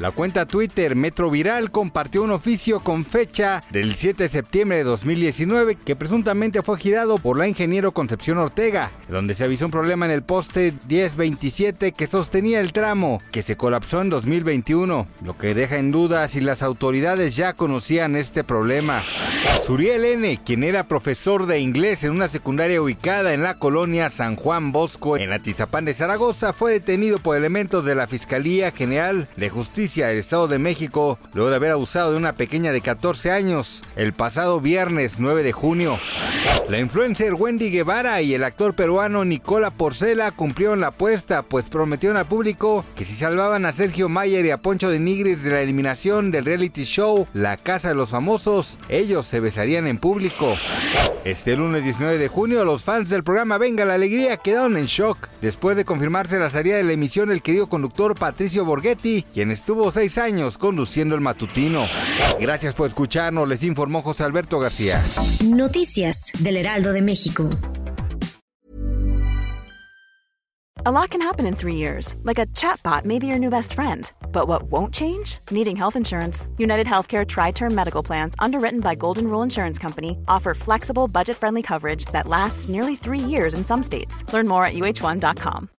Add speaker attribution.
Speaker 1: La cuenta Twitter Metro Viral compartió un oficio con fecha del 7 de septiembre de 2019 que presuntamente fue girado por la ingeniero Concepción Ortega, donde se avisó un problema en el poste 1027 que sostenía el tramo, que se colapsó en 2021, lo que deja en duda si las autoridades ya conocían este problema. Suriel N., quien era profesor de inglés en una secundaria ubicada en la colonia San Juan Bosco, en Atizapán de Zaragoza, fue detenido por elementos de la Fiscalía General de Justicia del Estado de México luego de haber abusado de una pequeña de 14 años el pasado viernes 9 de junio. La influencer Wendy Guevara y el actor peruano Nicola Porcela cumplieron la apuesta, pues prometieron al público que si salvaban a Sergio Mayer y a Poncho de Nigris de la eliminación del reality show La Casa de los Famosos, ellos se besarían en público. Este lunes 19 de junio, los fans del programa Venga la Alegría quedaron en shock después de confirmarse la salida de la emisión el querido conductor Patricio Borghetti, quien estuvo seis años conduciendo el matutino. Gracias por escucharnos, les informó José Alberto García.
Speaker 2: Noticias del Heraldo de México.
Speaker 3: A lot can happen in three years, like a chatbot may be your new best friend. But what won't change? Needing health insurance. United Healthcare Tri Term Medical Plans, underwritten by Golden Rule Insurance Company, offer flexible, budget friendly coverage that lasts nearly three years in some states. Learn more at uh1.com.